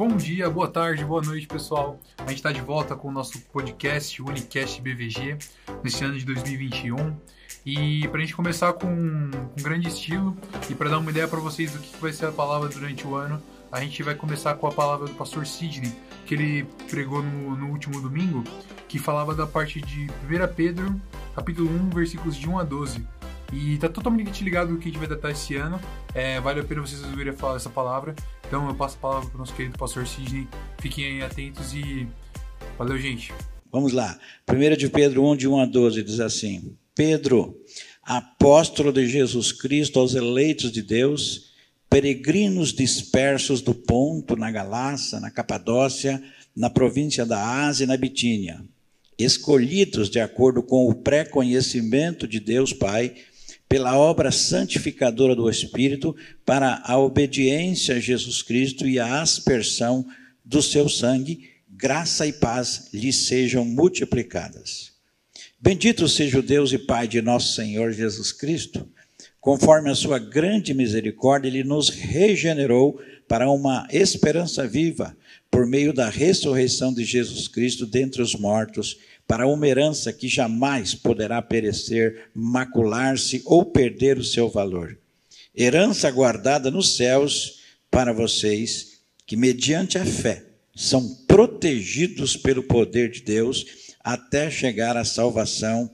Bom dia, boa tarde, boa noite, pessoal. A gente está de volta com o nosso podcast Unicast BVG nesse ano de 2021. E para a gente começar com um, grande estilo e para dar uma ideia para vocês do que vai ser a palavra durante o ano, a gente vai começar com a palavra do pastor Sidney, que ele pregou no, no último domingo, que falava da parte de 1 Pedro, capítulo 1, versículos de 1 a 12. E tá totalmente ligado do que a gente vai tratar esse ano. É, vale a pena vocês ouvirem falar essa palavra. Então eu passo a palavra para o nosso querido pastor Sidney. Fiquem atentos e valeu, gente. Vamos lá. 1 de Pedro 1, de 1 a 12, diz assim: Pedro, apóstolo de Jesus Cristo aos eleitos de Deus, peregrinos dispersos do Ponto, na Galácia, na Capadócia, na província da Ásia e na Bitínia, escolhidos de acordo com o pré-conhecimento de Deus Pai pela obra santificadora do Espírito, para a obediência a Jesus Cristo e a aspersão do seu sangue, graça e paz lhe sejam multiplicadas. Bendito seja o Deus e Pai de nosso Senhor Jesus Cristo, conforme a sua grande misericórdia, ele nos regenerou para uma esperança viva, por meio da ressurreição de Jesus Cristo dentre os mortos para uma herança que jamais poderá perecer, macular-se ou perder o seu valor. Herança guardada nos céus para vocês, que mediante a fé são protegidos pelo poder de Deus até chegar à salvação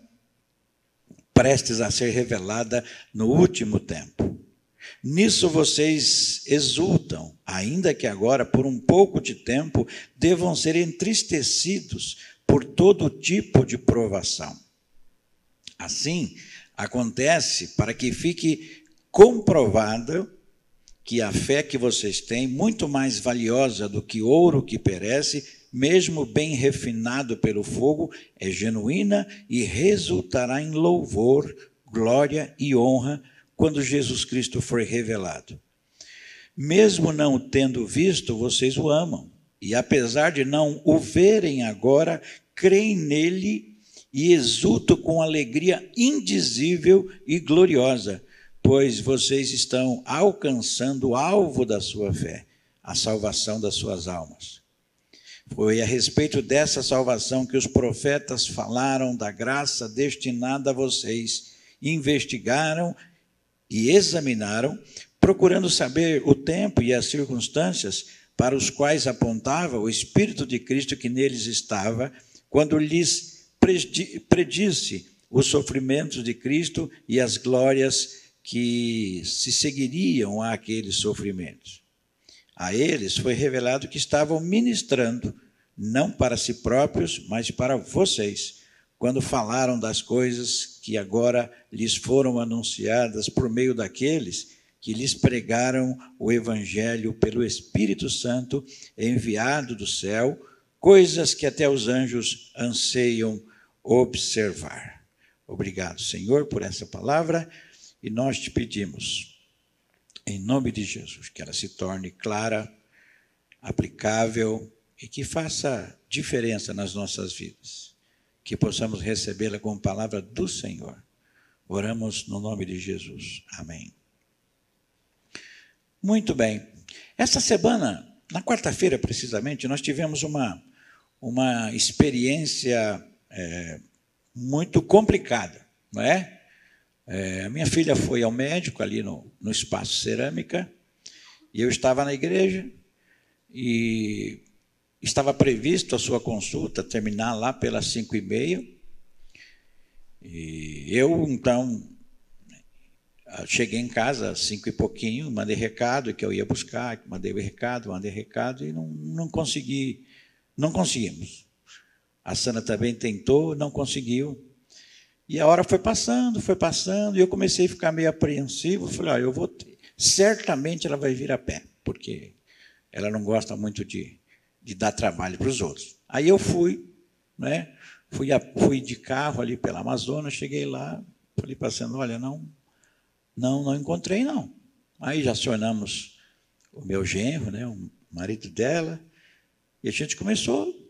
prestes a ser revelada no último tempo. Nisso vocês exultam, ainda que agora, por um pouco de tempo, devam ser entristecidos por todo tipo de provação. Assim, acontece para que fique comprovado que a fé que vocês têm, muito mais valiosa do que ouro que perece, mesmo bem refinado pelo fogo, é genuína e resultará em louvor, glória e honra quando Jesus Cristo for revelado. Mesmo não o tendo visto, vocês o amam e apesar de não o verem agora, creem nele e exultam com alegria indizível e gloriosa, pois vocês estão alcançando o alvo da sua fé, a salvação das suas almas. Foi a respeito dessa salvação que os profetas falaram da graça destinada a vocês, investigaram e examinaram, procurando saber o tempo e as circunstâncias para os quais apontava o Espírito de Cristo que neles estava, quando lhes predisse os sofrimentos de Cristo e as glórias que se seguiriam àqueles sofrimentos. A eles foi revelado que estavam ministrando, não para si próprios, mas para vocês, quando falaram das coisas que agora lhes foram anunciadas por meio daqueles que lhes pregaram o Evangelho pelo Espírito Santo enviado do céu, coisas que até os anjos anseiam observar. Obrigado, Senhor, por essa palavra e nós te pedimos, em nome de Jesus, que ela se torne clara, aplicável e que faça diferença nas nossas vidas. Que possamos recebê-la como palavra do Senhor. Oramos no nome de Jesus. Amém. Muito bem. Essa semana, na quarta-feira precisamente, nós tivemos uma, uma experiência é, muito complicada, não é? é? A minha filha foi ao médico ali no, no espaço cerâmica e eu estava na igreja e estava previsto a sua consulta terminar lá pelas cinco e meia. E eu, então, cheguei em casa às cinco e pouquinho, mandei recado que eu ia buscar, mandei o recado, mandei recado e não, não consegui, não conseguimos. A Sana também tentou, não conseguiu. E a hora foi passando, foi passando, e eu comecei a ficar meio apreensivo. Falei, olha, eu vou. Ter. Certamente ela vai vir a pé, porque ela não gosta muito de, de dar trabalho para os outros. Aí eu fui, né? Fui, a, fui de carro ali pela Amazonas, cheguei lá, falei passando, olha, não, não, não encontrei, não. Aí já acionamos o meu genro, né, o marido dela, e a gente começou a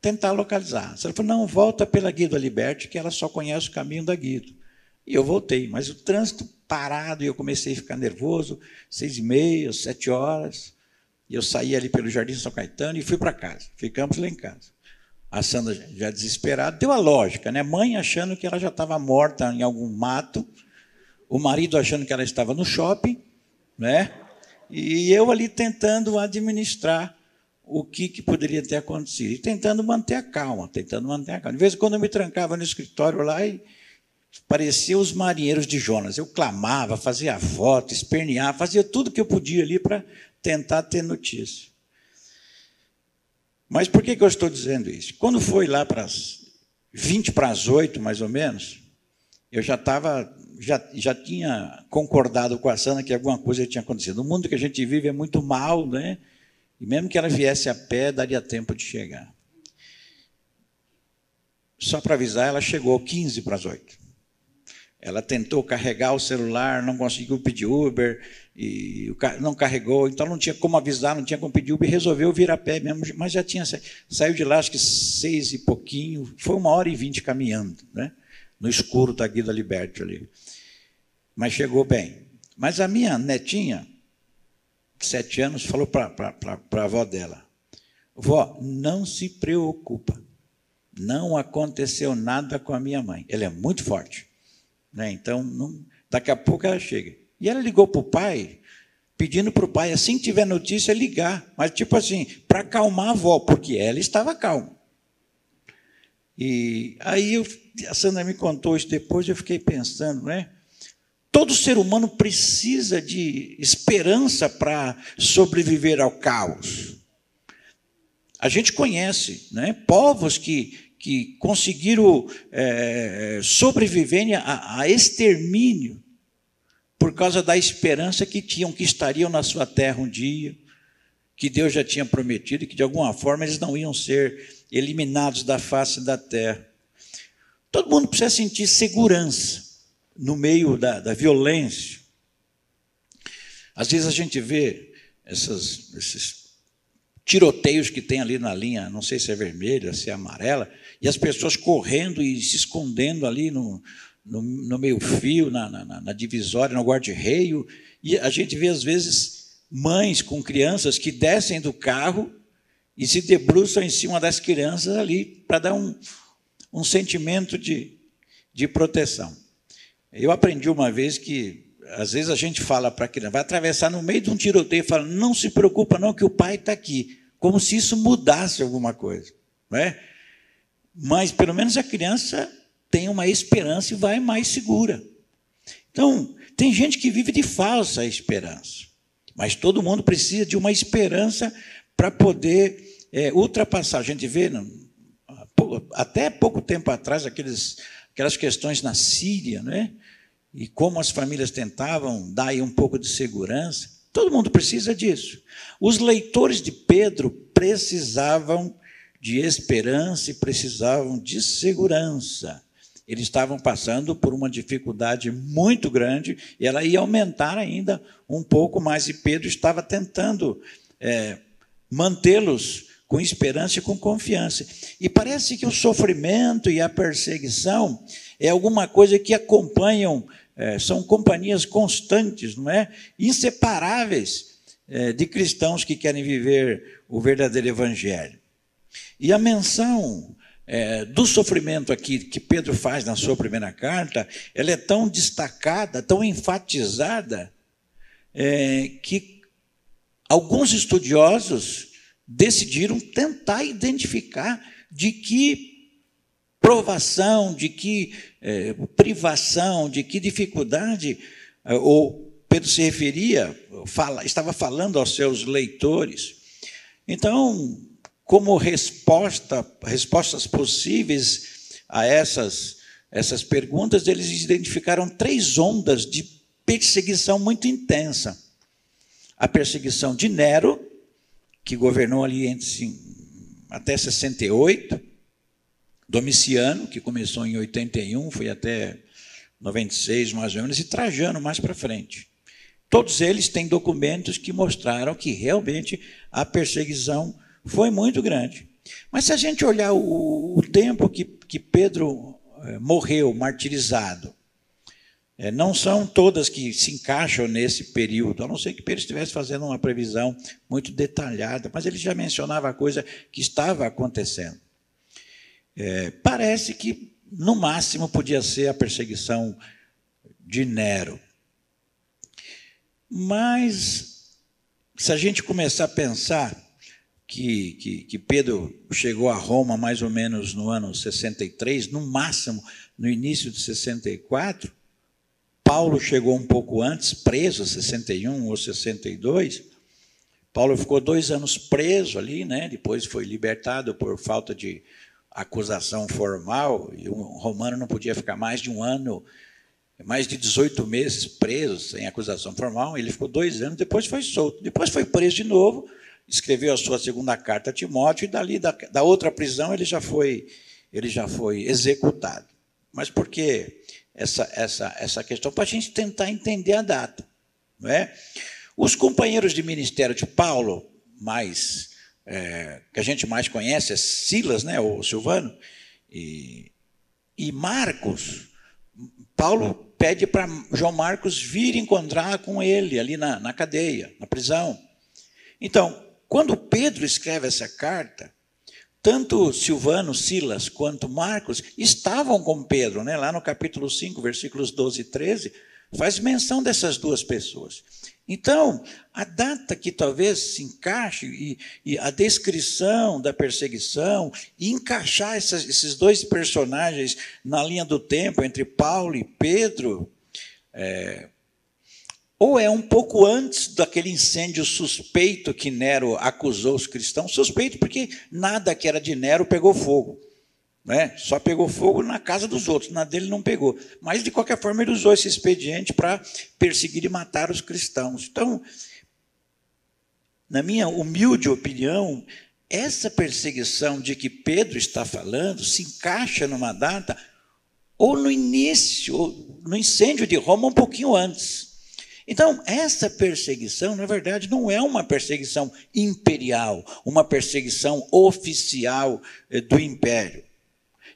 tentar localizar. Ela falou, não, volta pela Guido Liberty, que ela só conhece o caminho da Guido. E eu voltei, mas o trânsito parado, e eu comecei a ficar nervoso, seis e meia, sete horas. E eu saí ali pelo Jardim São Caetano e fui para casa. Ficamos lá em casa. A Sandra já desesperada, deu a lógica, né? Mãe achando que ela já estava morta em algum mato, o marido achando que ela estava no shopping, né? E eu ali tentando administrar o que, que poderia ter acontecido. E tentando manter a calma, tentando manter a calma. De vez em quando eu me trancava no escritório lá e parecia os marinheiros de Jonas. Eu clamava, fazia voto, esperneava, fazia tudo que eu podia ali para tentar ter notícia. Mas por que, que eu estou dizendo isso? Quando foi lá para as 20 para as 8, mais ou menos, eu já estava, já, já tinha concordado com a Sana que alguma coisa tinha acontecido. O mundo que a gente vive é muito mal, né? E mesmo que ela viesse a pé, daria tempo de chegar. Só para avisar, ela chegou 15 para as 8. Ela tentou carregar o celular, não conseguiu pedir Uber, e não carregou, então não tinha como avisar, não tinha como pedir Uber, resolveu vir a pé mesmo, mas já tinha saiu de lá, acho que seis e pouquinho, foi uma hora e vinte caminhando, né? no escuro da Guida Liberty ali. Mas chegou bem. Mas a minha netinha, sete anos, falou para a avó dela: Vó, não se preocupa, não aconteceu nada com a minha mãe. Ela é muito forte. Né? Então, não, daqui a pouco ela chega. E ela ligou para o pai, pedindo para o pai, assim que tiver notícia, ligar. Mas, tipo assim, para acalmar a avó, porque ela estava calma. E aí eu, a Sandra me contou isso depois, eu fiquei pensando, né? Todo ser humano precisa de esperança para sobreviver ao caos. A gente conhece né, povos que, que conseguiram é, sobreviver a, a extermínio por causa da esperança que tinham que estariam na sua terra um dia, que Deus já tinha prometido e que de alguma forma eles não iam ser eliminados da face da terra. Todo mundo precisa sentir segurança no meio da, da violência. Às vezes a gente vê essas, esses tiroteios que tem ali na linha, não sei se é vermelha, se é amarela, e as pessoas correndo e se escondendo ali no, no, no meio-fio, na, na, na, divisória, no guarda-reio. E a gente vê, às vezes, mães com crianças que descem do carro e se debruçam em cima das crianças ali para dar um, um sentimento de, de proteção. Eu aprendi uma vez que, às vezes, a gente fala para a criança, vai atravessar no meio de um tiroteio e fala, não se preocupa não que o pai está aqui, como se isso mudasse alguma coisa. Não é? mas pelo menos a criança tem uma esperança e vai mais segura. Então, tem gente que vive de falsa esperança, mas todo mundo precisa de uma esperança para poder é, ultrapassar. A gente vê, até pouco tempo atrás, aqueles, aquelas questões na Síria, né? e como as famílias tentavam dar aí um pouco de segurança. Todo mundo precisa disso. Os leitores de Pedro precisavam de esperança e precisavam de segurança. Eles estavam passando por uma dificuldade muito grande e ela ia aumentar ainda um pouco mais. E Pedro estava tentando é, mantê-los com esperança e com confiança. E parece que o sofrimento e a perseguição é alguma coisa que acompanham, é, são companhias constantes, não é? Inseparáveis é, de cristãos que querem viver o verdadeiro evangelho. E a menção é, do sofrimento aqui que Pedro faz na sua primeira carta, ela é tão destacada, tão enfatizada, é, que alguns estudiosos decidiram tentar identificar de que provação, de que é, privação, de que dificuldade ou Pedro se referia, fala, estava falando aos seus leitores. Então, como resposta, respostas possíveis a essas, essas perguntas, eles identificaram três ondas de perseguição muito intensa. A perseguição de Nero, que governou ali entre, até 68, Domiciano, que começou em 81, foi até 96 mais ou menos, e Trajano mais para frente. Todos eles têm documentos que mostraram que realmente a perseguição foi muito grande. Mas se a gente olhar o, o tempo que, que Pedro eh, morreu martirizado, é, não são todas que se encaixam nesse período, a não ser que Pedro estivesse fazendo uma previsão muito detalhada, mas ele já mencionava a coisa que estava acontecendo. É, parece que, no máximo, podia ser a perseguição de Nero. Mas, se a gente começar a pensar que, que, que, Pedro chegou a Roma mais ou menos no ano 63, no máximo no início de 64, Paulo chegou um pouco antes, preso, 61 ou 62. Paulo ficou dois anos preso ali, né? depois foi libertado por falta de acusação formal, e um romano não podia ficar mais de um ano, mais de 18 meses preso, sem acusação formal. Ele ficou dois anos, depois foi solto. Depois foi preso de novo, escreveu a sua segunda carta a Timóteo, e dali, da, da outra prisão, ele já foi, ele já foi executado. Mas por quê? Essa, essa, essa questão para a gente tentar entender a data. Não é? Os companheiros de ministério de Paulo, mais é, que a gente mais conhece, é Silas, né, o Silvano, e, e Marcos. Paulo pede para João Marcos vir encontrar com ele ali na, na cadeia, na prisão. Então, quando Pedro escreve essa carta, tanto Silvano, Silas quanto Marcos estavam com Pedro, né? lá no capítulo 5, versículos 12 e 13, faz menção dessas duas pessoas. Então, a data que talvez se encaixe e, e a descrição da perseguição, e encaixar essas, esses dois personagens na linha do tempo entre Paulo e Pedro, é, ou é um pouco antes daquele incêndio suspeito que Nero acusou os cristãos, suspeito porque nada que era de Nero pegou fogo. Né? Só pegou fogo na casa dos outros, na dele não pegou. Mas, de qualquer forma, ele usou esse expediente para perseguir e matar os cristãos. Então, na minha humilde opinião, essa perseguição de que Pedro está falando se encaixa numa data ou no início, ou no incêndio de Roma, um pouquinho antes. Então, essa perseguição, na verdade, não é uma perseguição imperial, uma perseguição oficial eh, do império.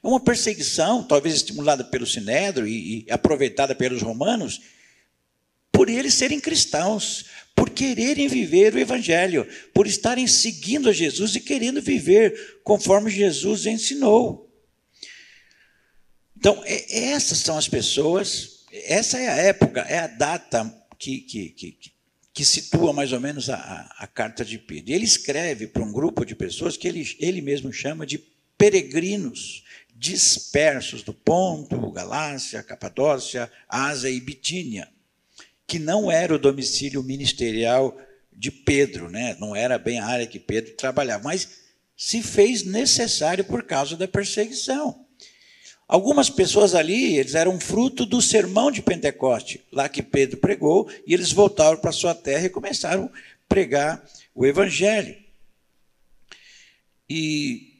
É uma perseguição, talvez estimulada pelo Sinédrio e, aproveitada pelos romanos, por eles serem cristãos, por quererem viver o Evangelho, por estarem seguindo a Jesus e querendo viver conforme Jesus ensinou. Então, é, essas são as pessoas, essa é a época, é a data que, que, que, que situa mais ou menos a, a, carta de Pedro. Ele escreve para um grupo de pessoas que ele, ele mesmo chama de peregrinos dispersos do Ponto, Galácia, Capadócia, Ásia e Bitínia, que não era o domicílio ministerial de Pedro, né? não era bem a área que Pedro trabalhava, mas se fez necessário por causa da perseguição. Algumas pessoas ali, eles eram fruto do sermão de Pentecoste, lá que Pedro pregou, e eles voltaram para sua terra e começaram a pregar o evangelho. E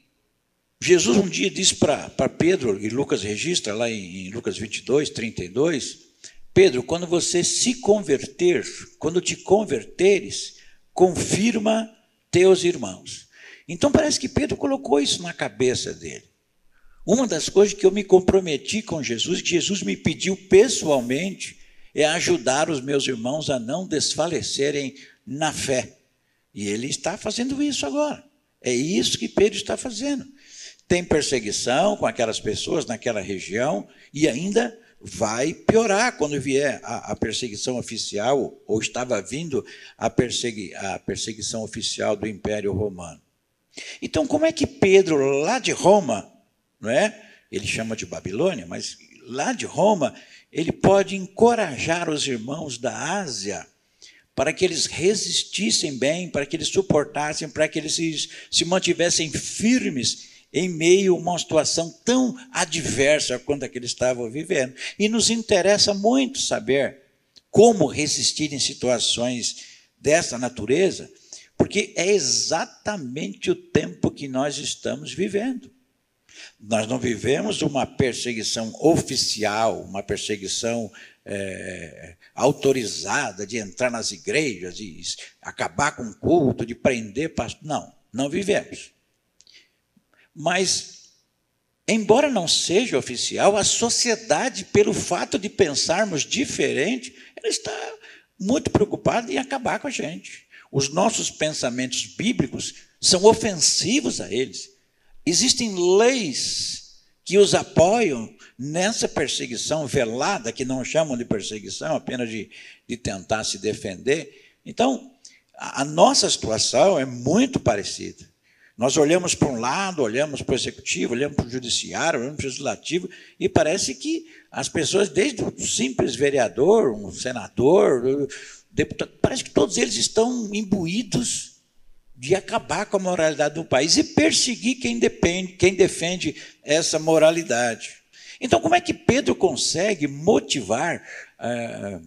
Jesus um dia disse para Pedro, e Lucas registra lá em, em Lucas 22, 32, Pedro, quando você se converter, quando te converteres, confirma teus irmãos. Então parece que Pedro colocou isso na cabeça dele. Uma das coisas que eu me comprometi com Jesus, que Jesus me pediu pessoalmente, é ajudar os meus irmãos a não desfalecerem na fé. E ele está fazendo isso agora. É isso que Pedro está fazendo. Tem perseguição com aquelas pessoas naquela região e ainda vai piorar quando vier a, a perseguição oficial, ou estava vindo a, persegui, a perseguição oficial do Império Romano. Então, como é que Pedro, lá de Roma, não é? Ele chama de Babilônia, mas lá de Roma, ele pode encorajar os irmãos da Ásia para que eles resistissem bem, para que eles suportassem, para que eles se, se mantivessem firmes em meio a uma situação tão adversa quanto a que eles estavam vivendo. E nos interessa muito saber como resistir em situações dessa natureza, porque é exatamente o tempo que nós estamos vivendo. Nós não vivemos uma perseguição oficial, uma perseguição é, autorizada de entrar nas igrejas, de acabar com o culto, de prender pastor. Não, não vivemos. Mas embora não seja oficial, a sociedade, pelo fato de pensarmos diferente, ela está muito preocupada em acabar com a gente. Os nossos pensamentos bíblicos são ofensivos a eles. Existem leis que os apoiam nessa perseguição velada, que não chamam de perseguição, apenas de, de tentar se defender. Então, a, a nossa situação é muito parecida. Nós olhamos para um lado, olhamos para o executivo, olhamos para o judiciário, olhamos para o legislativo, e parece que as pessoas, desde o simples vereador, um senador, deputado, parece que todos eles estão imbuídos de acabar com a moralidade do país e perseguir quem, depende, quem defende essa moralidade. Então, como é que Pedro consegue motivar, é,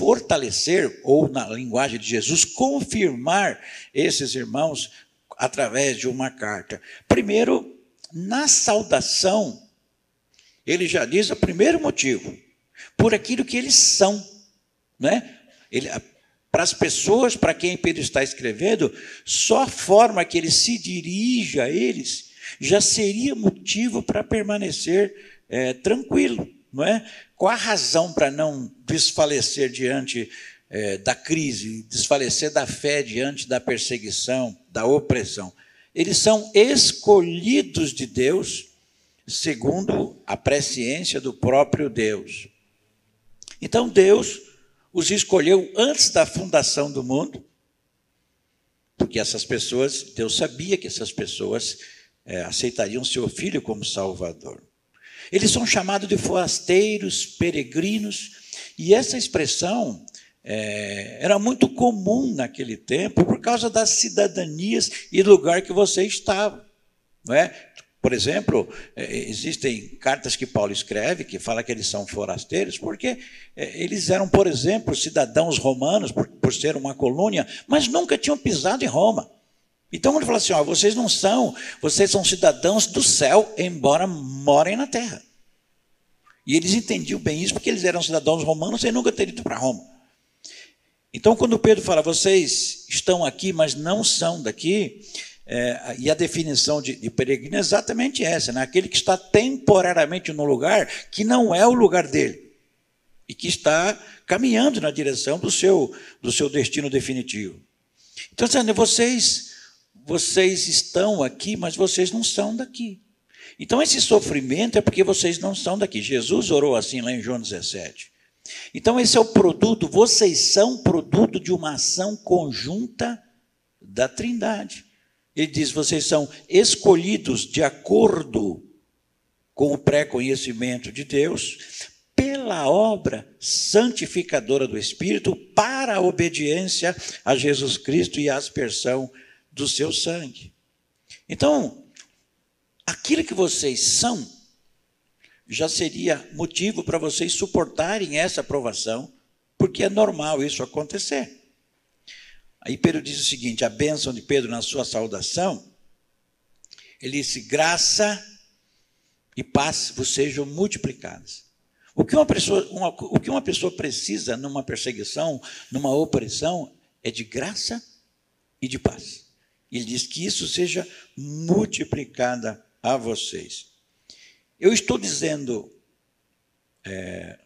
fortalecer, ou na linguagem de Jesus, confirmar esses irmãos através de uma carta. Primeiro, na saudação, ele já diz o primeiro motivo, por aquilo que eles são. Né? Ele, para as pessoas para quem Pedro está escrevendo, só a forma que ele se dirige a eles já seria motivo para permanecer é, tranquilo, não é? Qual a razão para não desfalecer diante é, da crise, desfalecer da fé diante da perseguição, da opressão. Eles são escolhidos de Deus segundo a presciência do próprio Deus. Então Deus os escolheu antes da fundação do mundo, porque essas pessoas, Deus sabia que essas pessoas é, aceitariam seu filho como Salvador. Eles são chamados de forasteiros, peregrinos, e essa expressão é, era muito comum naquele tempo por causa das cidadanias e do lugar que você estava. Não é? Por exemplo, é, existem cartas que Paulo escreve que fala que eles são forasteiros, porque é, eles eram, por exemplo, cidadãos romanos, por, por ser uma colônia, mas nunca tinham pisado em Roma. Então ele fala assim: ó, vocês não são, vocês são cidadãos do céu, embora morem na terra. E eles entendiam bem isso porque eles eram cidadãos romanos sem nunca ter ido para Roma. Então, quando Pedro fala, vocês estão aqui, mas não são daqui, é, e a definição de, de, peregrino é exatamente essa: né? aquele que está temporariamente no lugar que não é o lugar dele, e que está caminhando na direção do seu, do seu destino definitivo. Então, dizendo, vocês, vocês estão aqui, mas vocês não são daqui. Então, esse sofrimento é porque vocês não são daqui. Jesus orou assim lá em João 17. Então, esse é o produto, vocês são produto de uma ação conjunta da Trindade. Ele diz: vocês são escolhidos de acordo com o pré-conhecimento de Deus, pela obra santificadora do Espírito, para a obediência a Jesus Cristo e a aspersão do seu sangue. Então, aquilo que vocês são, já seria motivo para vocês suportarem essa aprovação, porque é normal isso acontecer. Aí Pedro diz o seguinte: a bênção de Pedro na sua saudação, ele disse: graça e paz vos sejam multiplicadas. O que uma pessoa, uma, o que uma pessoa precisa numa perseguição, numa opressão, é de graça e de paz. Ele diz que isso seja multiplicada a vocês. Eu estou dizendo é,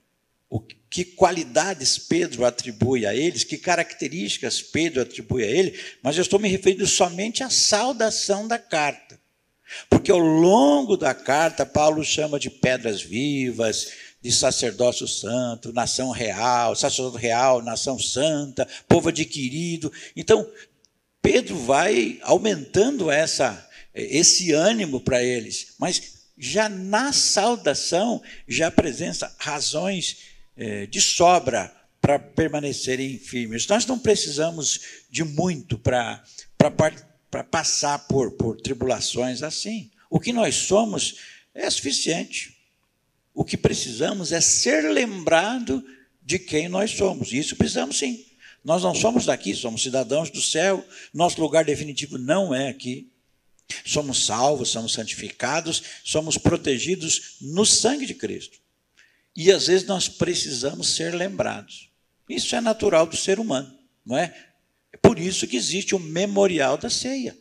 o que qualidades Pedro atribui a eles, que características Pedro atribui a ele, mas eu estou me referindo somente à saudação da carta. Porque ao longo da carta, Paulo chama de pedras vivas, de sacerdócio santo, nação real, sacerdote real, nação santa, povo adquirido. Então, Pedro vai aumentando essa, esse ânimo para eles, mas já na saudação já apresenta razões é, de sobra para permanecerem firmes. Nós não precisamos de muito para passar por, por tribulações assim. O que nós somos é suficiente. O que precisamos é ser lembrado de quem nós somos. Isso precisamos sim. Nós não somos daqui, somos cidadãos do céu. Nosso lugar definitivo não é aqui. Somos salvos, somos santificados, somos protegidos no sangue de Cristo. E às vezes nós precisamos ser lembrados. Isso é natural do ser humano, não é? É por isso que existe o memorial da ceia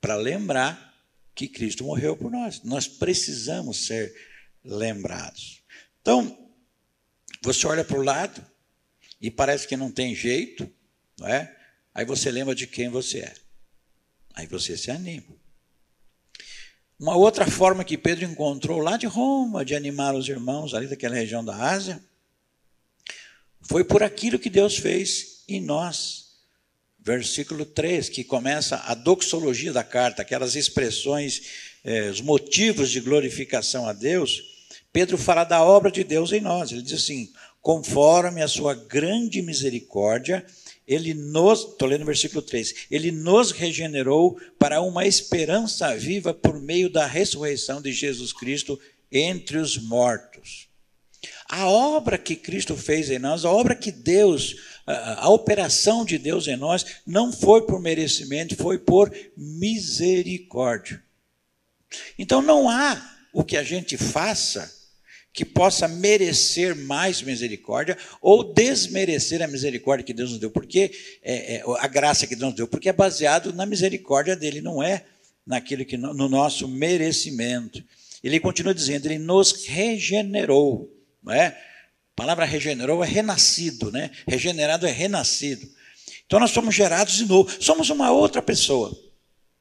para lembrar que Cristo morreu por nós. Nós precisamos ser lembrados. Então, você olha para o lado e parece que não tem jeito, não é? Aí você lembra de quem você é. Aí você se anima. Uma outra forma que Pedro encontrou lá de Roma de animar os irmãos ali daquela região da Ásia foi por aquilo que Deus fez em nós. Versículo 3, que começa a doxologia da carta, aquelas expressões, eh, os motivos de glorificação a Deus. Pedro fala da obra de Deus em nós. Ele diz assim: conforme a sua grande misericórdia, ele nos, estou lendo o versículo 3, ele nos regenerou para uma esperança viva por meio da ressurreição de Jesus Cristo entre os mortos. A obra que Cristo fez em nós, a obra que Deus, a, a operação de Deus em nós, não foi por merecimento, foi por misericórdia. Então não há o que a gente faça que possa merecer mais misericórdia ou desmerecer a misericórdia que Deus nos deu, porque é, é, a graça que Deus nos deu, porque é baseado na misericórdia dele, não é naquilo que no nosso merecimento. Ele continua dizendo, ele nos regenerou, não é? A palavra regenerou é renascido, né? Regenerado é renascido. Então nós somos gerados de novo, somos uma outra pessoa.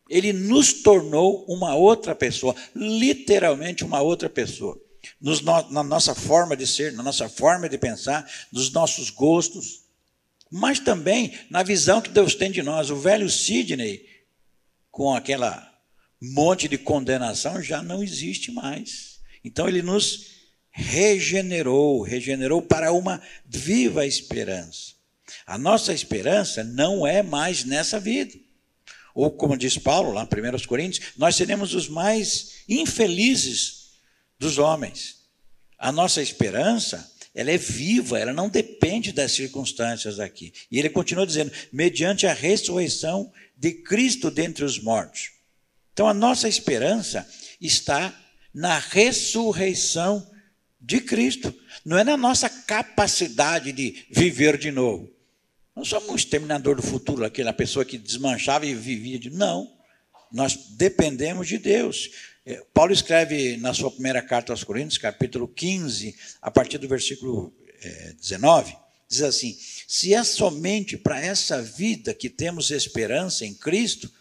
Ele nos tornou uma outra pessoa, literalmente uma outra pessoa nos, na nossa forma de ser, na nossa forma de pensar, nos nossos gostos, mas também na visão que Deus tem de nós. O velho Sidney, com aquela monte de condenação, já não existe mais. Então ele nos regenerou, regenerou para uma viva esperança. A nossa esperança não é mais nessa vida. Ou como diz Paulo lá em 1 Coríntios, nós seremos os mais infelizes dos homens. A nossa esperança, ela é viva, ela não depende das circunstâncias aqui. E ele continua dizendo, mediante a ressurreição de Cristo dentre os mortos. Então a nossa esperança está na ressurreição de Cristo, não é na nossa capacidade de viver de novo. Não somos um exterminador do futuro, aquela pessoa que desmanchava e vivia de. Não. Nós dependemos de Deus. É, Paulo escreve na sua primeira carta aos Coríntios, capítulo 15, a partir do versículo 19, é, diz assim: Se é somente para essa vida que temos esperança em Cristo,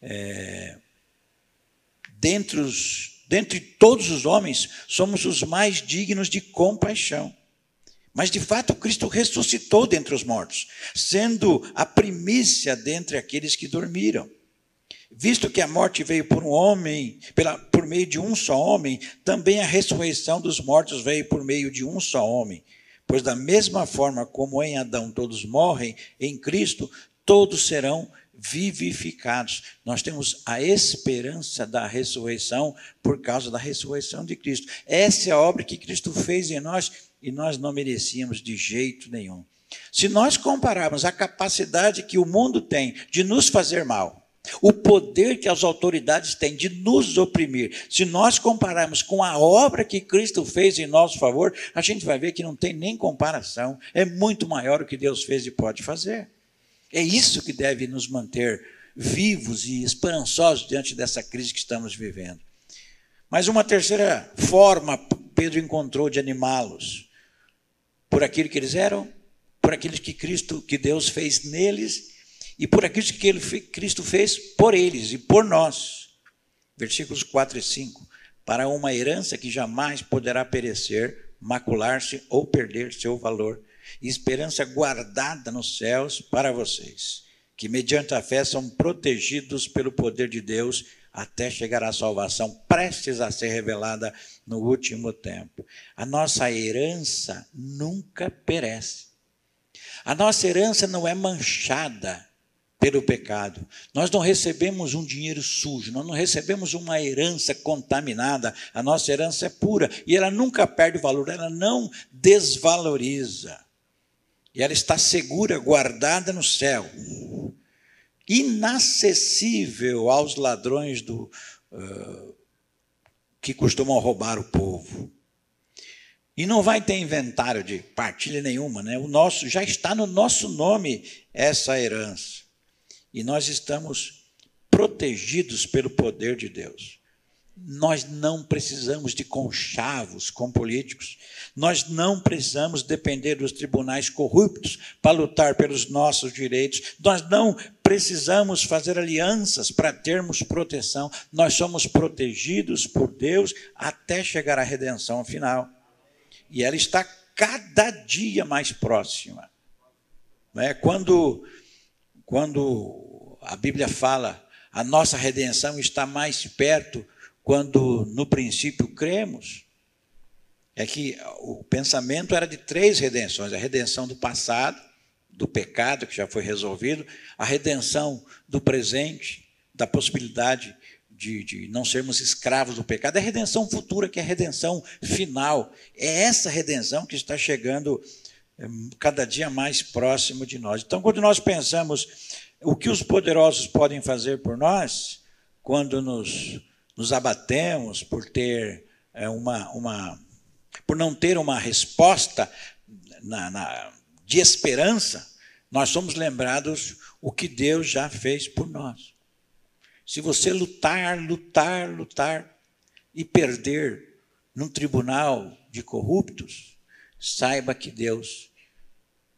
é, dentre, os, dentre todos os homens, somos os mais dignos de compaixão. Mas de fato, Cristo ressuscitou dentre os mortos, sendo a primícia dentre aqueles que dormiram. Visto que a morte veio por um homem, pela, por meio de um só homem, também a ressurreição dos mortos veio por meio de um só homem. Pois da mesma forma como em Adão todos morrem, em Cristo todos serão vivificados. Nós temos a esperança da ressurreição por causa da ressurreição de Cristo. Essa é a obra que Cristo fez em nós e nós não merecíamos de jeito nenhum. Se nós compararmos a capacidade que o mundo tem de nos fazer mal, o poder que as autoridades têm de nos oprimir, se nós compararmos com a obra que Cristo fez em nosso favor, a gente vai ver que não tem nem comparação. É muito maior o que Deus fez e pode fazer. É isso que deve nos manter vivos e esperançosos diante dessa crise que estamos vivendo. Mas uma terceira forma Pedro encontrou de animá-los por aquilo que eles eram, por aquilo que Cristo, que Deus fez neles e por aquilo que ele, Cristo fez por eles e por nós. Versículos 4 e 5. Para uma herança que jamais poderá perecer, macular-se ou perder seu valor, e esperança guardada nos céus para vocês, que mediante a fé são protegidos pelo poder de Deus até chegar à salvação prestes a ser revelada no último tempo. A nossa herança nunca perece. A nossa herança não é manchada pelo pecado. Nós não recebemos um dinheiro sujo, nós não recebemos uma herança contaminada. A nossa herança é pura e ela nunca perde valor, ela não desvaloriza. E ela está segura, guardada no céu, inacessível aos ladrões do, uh, que costumam roubar o povo. E não vai ter inventário de partilha nenhuma, né? O nosso já está no nosso nome essa herança. E nós estamos protegidos pelo poder de Deus. Nós não precisamos de conchavos com políticos. Nós não precisamos depender dos tribunais corruptos para lutar pelos nossos direitos. Nós não precisamos fazer alianças para termos proteção. Nós somos protegidos por Deus até chegar à redenção final. E ela está cada dia mais próxima. Né? Quando, quando a Bíblia fala a nossa redenção está mais perto quando no princípio cremos. É que o pensamento era de três redenções: a redenção do passado, do pecado que já foi resolvido, a redenção do presente, da possibilidade de, de, não sermos escravos do pecado, a redenção futura, que é a redenção final. É essa redenção que está chegando cada dia mais próximo de nós. Então, quando nós pensamos o que os poderosos podem fazer por nós, quando nos nos abatemos por ter é, uma, uma por não ter uma resposta na, na, de esperança, nós somos lembrados o que Deus já fez por nós. Se você lutar, lutar, lutar e perder num tribunal de corruptos, saiba que Deus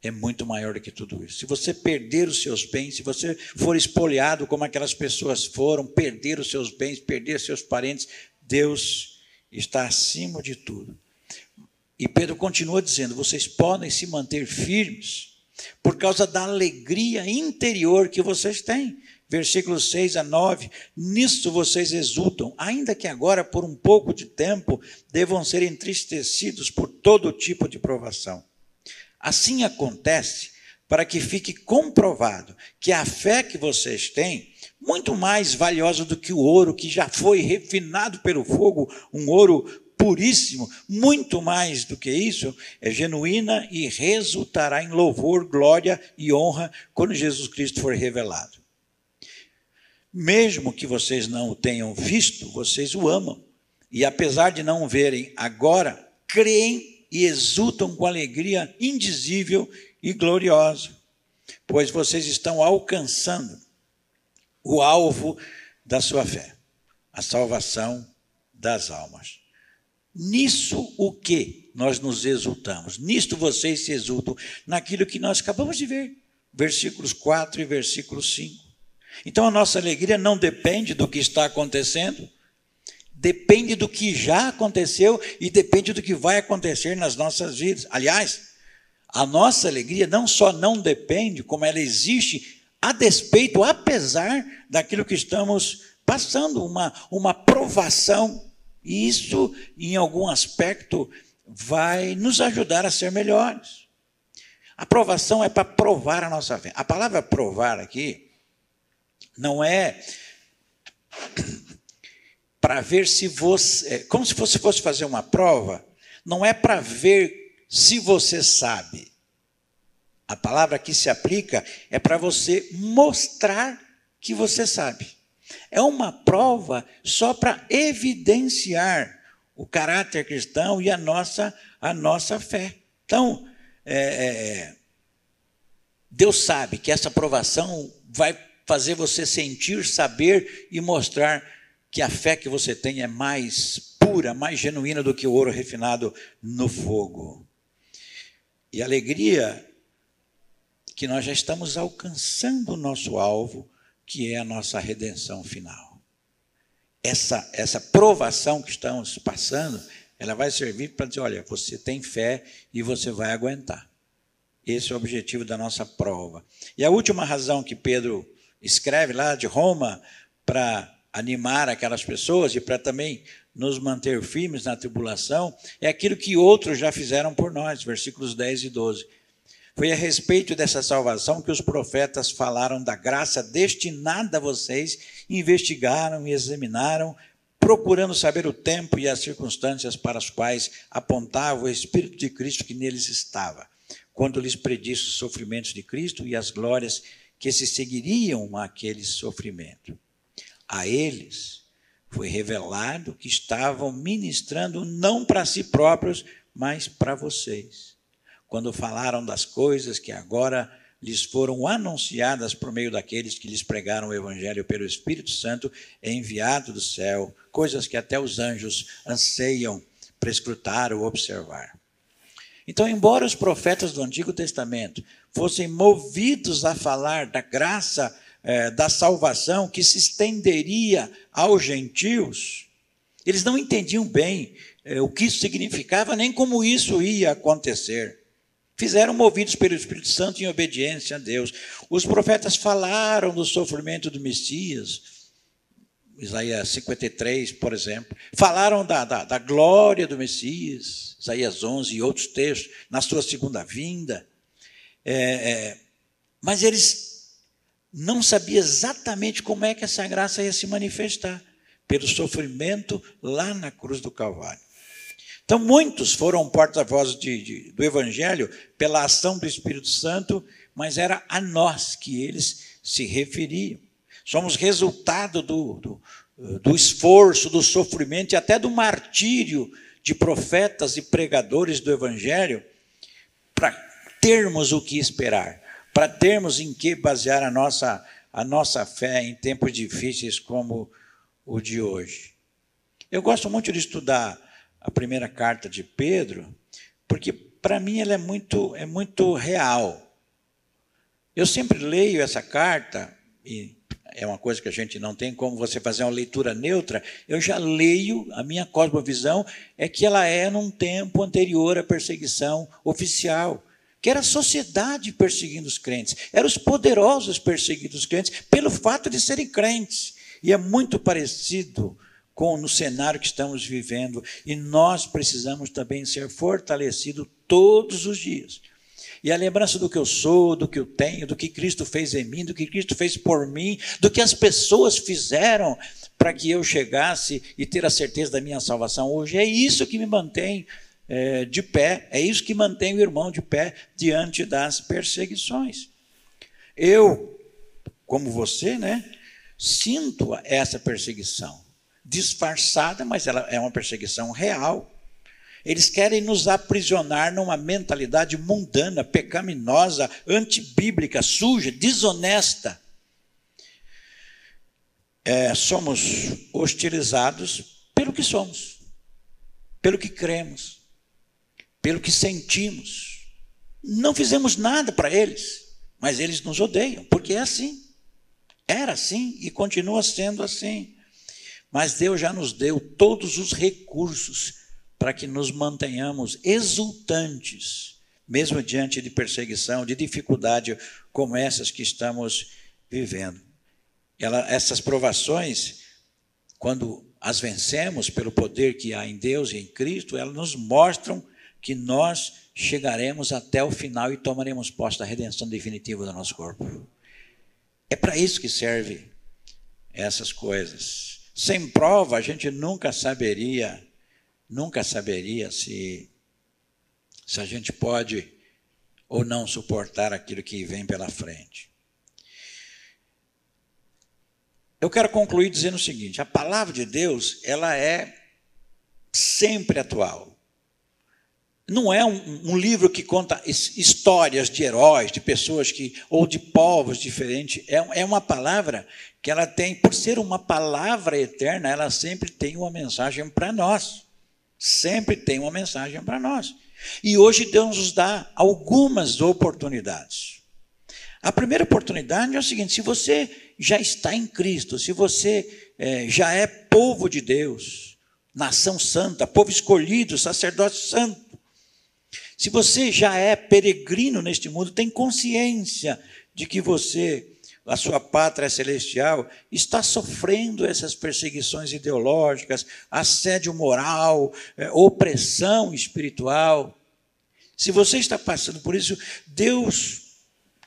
é muito maior do que tudo isso. Se você perder os seus bens, se você for espoliado como aquelas pessoas foram, perder os seus bens, perder seus parentes, Deus está acima de tudo. E Pedro continua dizendo: vocês podem se manter firmes por causa da alegria interior que vocês têm. Versículos 6 a 9: Nisto vocês exultam, ainda que agora, por um pouco de tempo, devam ser entristecidos por todo tipo de provação Assim acontece para que fique comprovado que a fé que vocês têm, muito mais valiosa do que o ouro que já foi refinado pelo fogo, um ouro puríssimo, muito mais do que isso, é genuína e resultará em louvor, glória e honra quando Jesus Cristo for revelado. Mesmo que vocês não o tenham visto, vocês o amam. E apesar de não o verem agora, creem e exultam com alegria indizível e gloriosa, pois vocês estão alcançando o alvo da sua fé, a salvação das almas. Nisso o que nós nos exultamos? Nisto vocês se exultam, naquilo que nós acabamos de ver, versículos 4 e versículo 5. Então a nossa alegria não depende do que está acontecendo, depende do que já aconteceu e depende do que vai acontecer nas nossas vidas. Aliás, a nossa alegria não só não depende, como ela existe a despeito, apesar daquilo que estamos passando, uma, uma provação. E isso, em algum aspecto, vai nos ajudar a ser melhores. A provação é para provar a nossa fé. A palavra provar aqui não é para ver se você. É, como se você fosse fazer uma prova, não é para ver se você sabe. A palavra que se aplica é para você mostrar que você sabe. É uma prova só para evidenciar o caráter cristão e a nossa, a nossa fé. Então, é, é, Deus sabe que essa provação vai fazer você sentir, saber e mostrar que a fé que você tem é mais pura, mais genuína do que o ouro refinado no fogo. E alegria que nós já estamos alcançando o nosso alvo, que é a nossa redenção final. Essa, essa provação que estamos passando, ela vai servir para dizer: olha, você tem fé e você vai aguentar. Esse é o objetivo da nossa prova. E a última razão que Pedro escreve lá de Roma para animar aquelas pessoas e para também nos manter firmes na tribulação, é aquilo que outros já fizeram por nós, versículos 10 e 12. Foi a respeito dessa salvação que os profetas falaram da graça destinada a vocês, investigaram e examinaram, procurando saber o tempo e as circunstâncias para as quais apontava o Espírito de Cristo que neles estava, quando lhes predisse os sofrimentos de Cristo e as glórias que se seguiriam àquele sofrimento a eles foi revelado que estavam ministrando não para si próprios, mas para vocês. Quando falaram das coisas que agora lhes foram anunciadas por meio daqueles que lhes pregaram o evangelho pelo Espírito Santo enviado do céu, coisas que até os anjos anseiam prescrutar ou observar. Então, embora os profetas do Antigo Testamento fossem movidos a falar da graça eh, da salvação que se estenderia aos gentios, eles não entendiam bem eh, o que isso significava, nem como isso ia acontecer. Fizeram movidos pelo Espírito Santo em obediência a Deus. Os profetas falaram do sofrimento do Messias, Isaías 53, por exemplo. Falaram da, da, da, glória do Messias, Isaías 11 e outros textos, na sua segunda vinda. É, é, mas eles não sabiam exatamente como é que essa graça ia se manifestar, pelo sofrimento lá na cruz do Calvário. Então, muitos foram porta-vozes do Evangelho pela ação do Espírito Santo, mas era a nós que eles se referiam. Somos resultado do, do, do esforço, do sofrimento e até do martírio de profetas e pregadores do Evangelho para termos o que esperar, para termos em que basear a nossa, a nossa fé em tempos difíceis como o de hoje. Eu gosto muito de estudar a primeira carta de Pedro, porque para mim ela é muito, é muito real. Eu sempre leio essa carta e é uma coisa que a gente não tem como você fazer uma leitura neutra, eu já leio, a minha cosmovisão é que ela é num tempo anterior à perseguição oficial, que era a sociedade perseguindo os crentes, eram os poderosos perseguindo os crentes pelo fato de serem crentes. E é muito parecido com no cenário que estamos vivendo, e nós precisamos também ser fortalecidos todos os dias e a lembrança do que eu sou, do que eu tenho, do que Cristo fez em mim, do que Cristo fez por mim, do que as pessoas fizeram para que eu chegasse e ter a certeza da minha salvação hoje. É isso que me mantém é, de pé, é isso que mantém o irmão de pé diante das perseguições. Eu, como você, né, sinto essa perseguição disfarçada, mas ela é uma perseguição real. Eles querem nos aprisionar numa mentalidade mundana, pecaminosa, antibíblica, suja, desonesta. É, somos hostilizados pelo que somos, pelo que cremos, pelo que sentimos. Não fizemos nada para eles, mas eles nos odeiam, porque é assim. Era assim e continua sendo assim. Mas Deus já nos deu todos os recursos para que nos mantenhamos exultantes, mesmo diante de perseguição, de dificuldade como essas que estamos vivendo. Ela, essas provações, quando as vencemos pelo poder que há em Deus e em Cristo, elas nos mostram que nós chegaremos até o final e tomaremos posse da redenção definitiva do nosso corpo. É para isso que serve essas coisas. Sem prova, a gente nunca saberia nunca saberia se, se a gente pode ou não suportar aquilo que vem pela frente. Eu quero concluir dizendo o seguinte: a palavra de Deus, ela é sempre atual. Não é um, um, livro que conta histórias de heróis, de pessoas que ou de povos diferentes. É, é uma palavra que ela tem, por ser uma palavra eterna, ela sempre tem uma mensagem para nós. Sempre tem uma mensagem para nós. E hoje Deus nos dá algumas oportunidades. A primeira oportunidade é o seguinte: se você já está em Cristo, se você é, já é povo de Deus, nação santa, povo escolhido, sacerdócio santo, se você já é peregrino neste mundo, tem consciência de que você a sua pátria celestial, está sofrendo essas perseguições ideológicas, assédio moral, é, opressão espiritual. Se você está passando por isso, Deus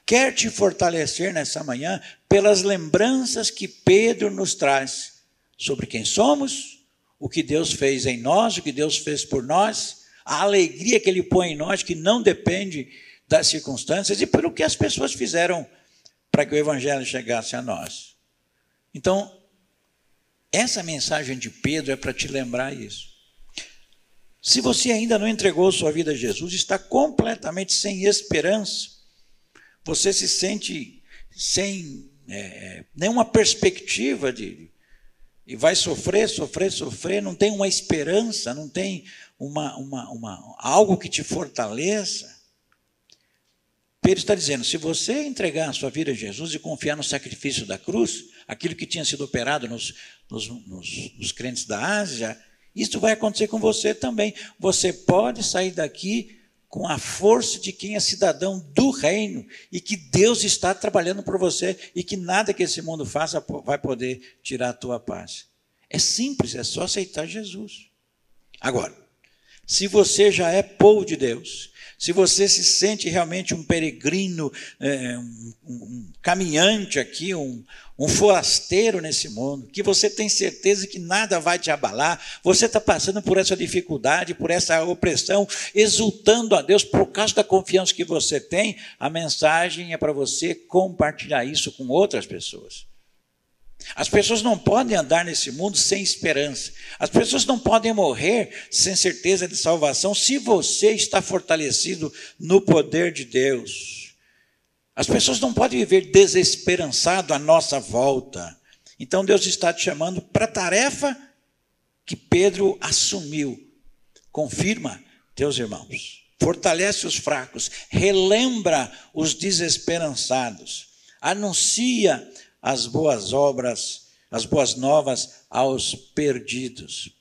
quer te fortalecer nessa manhã pelas lembranças que Pedro nos traz sobre quem somos, o que Deus fez em nós, o que Deus fez por nós, a alegria que Ele põe em nós, que não depende das circunstâncias e pelo que as pessoas fizeram para que o Evangelho chegasse a nós. Então, essa mensagem de Pedro é para te lembrar isso. Se você ainda não entregou sua vida a Jesus, está completamente sem esperança, você se sente sem é, nenhuma perspectiva de. E vai sofrer, sofrer, sofrer, não tem uma esperança, não tem uma, uma, uma, algo que te fortaleça. Pedro está dizendo: se você entregar a sua vida a Jesus e confiar no sacrifício da cruz, aquilo que tinha sido operado nos, nos, nos, nos crentes da Ásia, isso vai acontecer com você também. Você pode sair daqui com a força de quem é cidadão do reino e que Deus está trabalhando por você e que nada que esse mundo faça vai poder tirar a tua paz. É simples, é só aceitar Jesus. Agora, se você já é povo de Deus, se você se sente realmente um peregrino, é, um, caminhante aqui, um, um forasteiro nesse mundo, que você tem certeza que nada vai te abalar, você está passando por essa dificuldade, por essa opressão, exultando a Deus por causa da confiança que você tem, a mensagem é para você compartilhar isso com outras pessoas. As pessoas não podem andar nesse mundo sem esperança. As pessoas não podem morrer sem certeza de salvação se você está fortalecido no poder de Deus. As pessoas não podem viver desesperançado à nossa volta. Então Deus está te chamando para a tarefa que Pedro assumiu. Confirma, teus irmãos. Fortalece os fracos, relembra os desesperançados, anuncia as boas obras, as boas novas aos perdidos.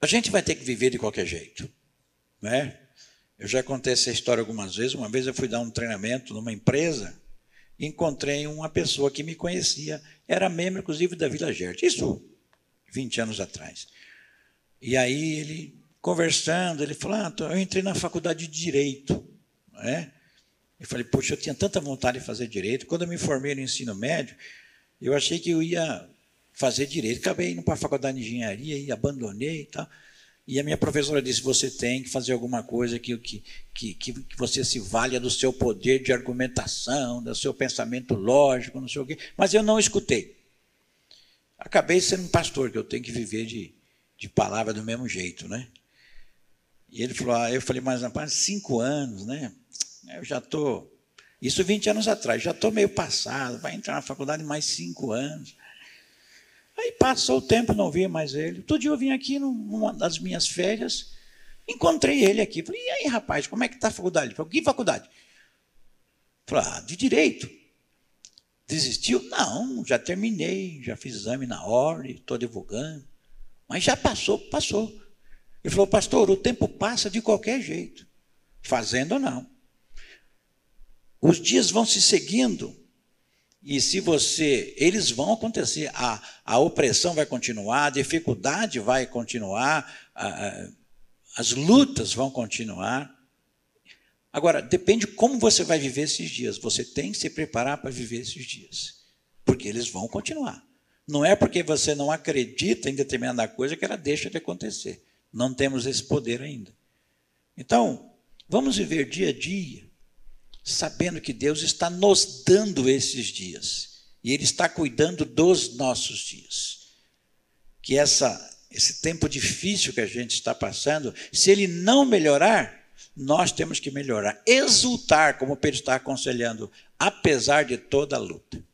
A gente vai ter que viver de qualquer jeito, né? Eu já contei essa história algumas vezes. Uma vez eu fui dar um treinamento numa empresa encontrei uma pessoa que me conhecia, era membro, inclusive, da Vila Gerte. Isso 20 anos atrás. E aí ele, conversando, ele falou: ah, eu entrei na faculdade de Direito. Né? Eu falei, poxa, eu tinha tanta vontade de fazer direito. Quando eu me formei no ensino médio, eu achei que eu ia fazer direito. Acabei indo para a faculdade de engenharia e abandonei e tal. E a minha professora disse: você tem que fazer alguma coisa que, que, que, que você se valha do seu poder de argumentação, do seu pensamento lógico, não sei o quê. Mas eu não escutei. Acabei sendo um pastor, que eu tenho que viver de, de palavra do mesmo jeito, né? E ele falou: ah, eu falei, mas rapaz, cinco anos, né? Eu já estou. Isso 20 anos atrás, já estou meio passado, vai entrar na faculdade mais cinco anos. Aí passou o tempo, não via mais ele. Todo dia eu vim aqui numa das minhas férias, encontrei ele aqui. Falei, e aí, rapaz, como é que está a faculdade? Falei, que faculdade? Falei, ah, de direito. Desistiu? Não, já terminei, já fiz exame na ordem, estou divulgando. Mas já passou, passou. Ele falou, pastor, o tempo passa de qualquer jeito, fazendo ou não. Os dias vão se seguindo. E se você. Eles vão acontecer. A, a opressão vai continuar, a dificuldade vai continuar, a, a, as lutas vão continuar. Agora, depende como você vai viver esses dias. Você tem que se preparar para viver esses dias. Porque eles vão continuar. Não é porque você não acredita em determinada coisa que ela deixa de acontecer. Não temos esse poder ainda. Então, vamos viver dia a dia sabendo que Deus está nos dando esses dias e Ele está cuidando dos nossos dias. Que essa, esse tempo difícil que a gente está passando, se ele não melhorar, nós temos que melhorar, exultar, como Pedro está aconselhando, apesar de toda a luta.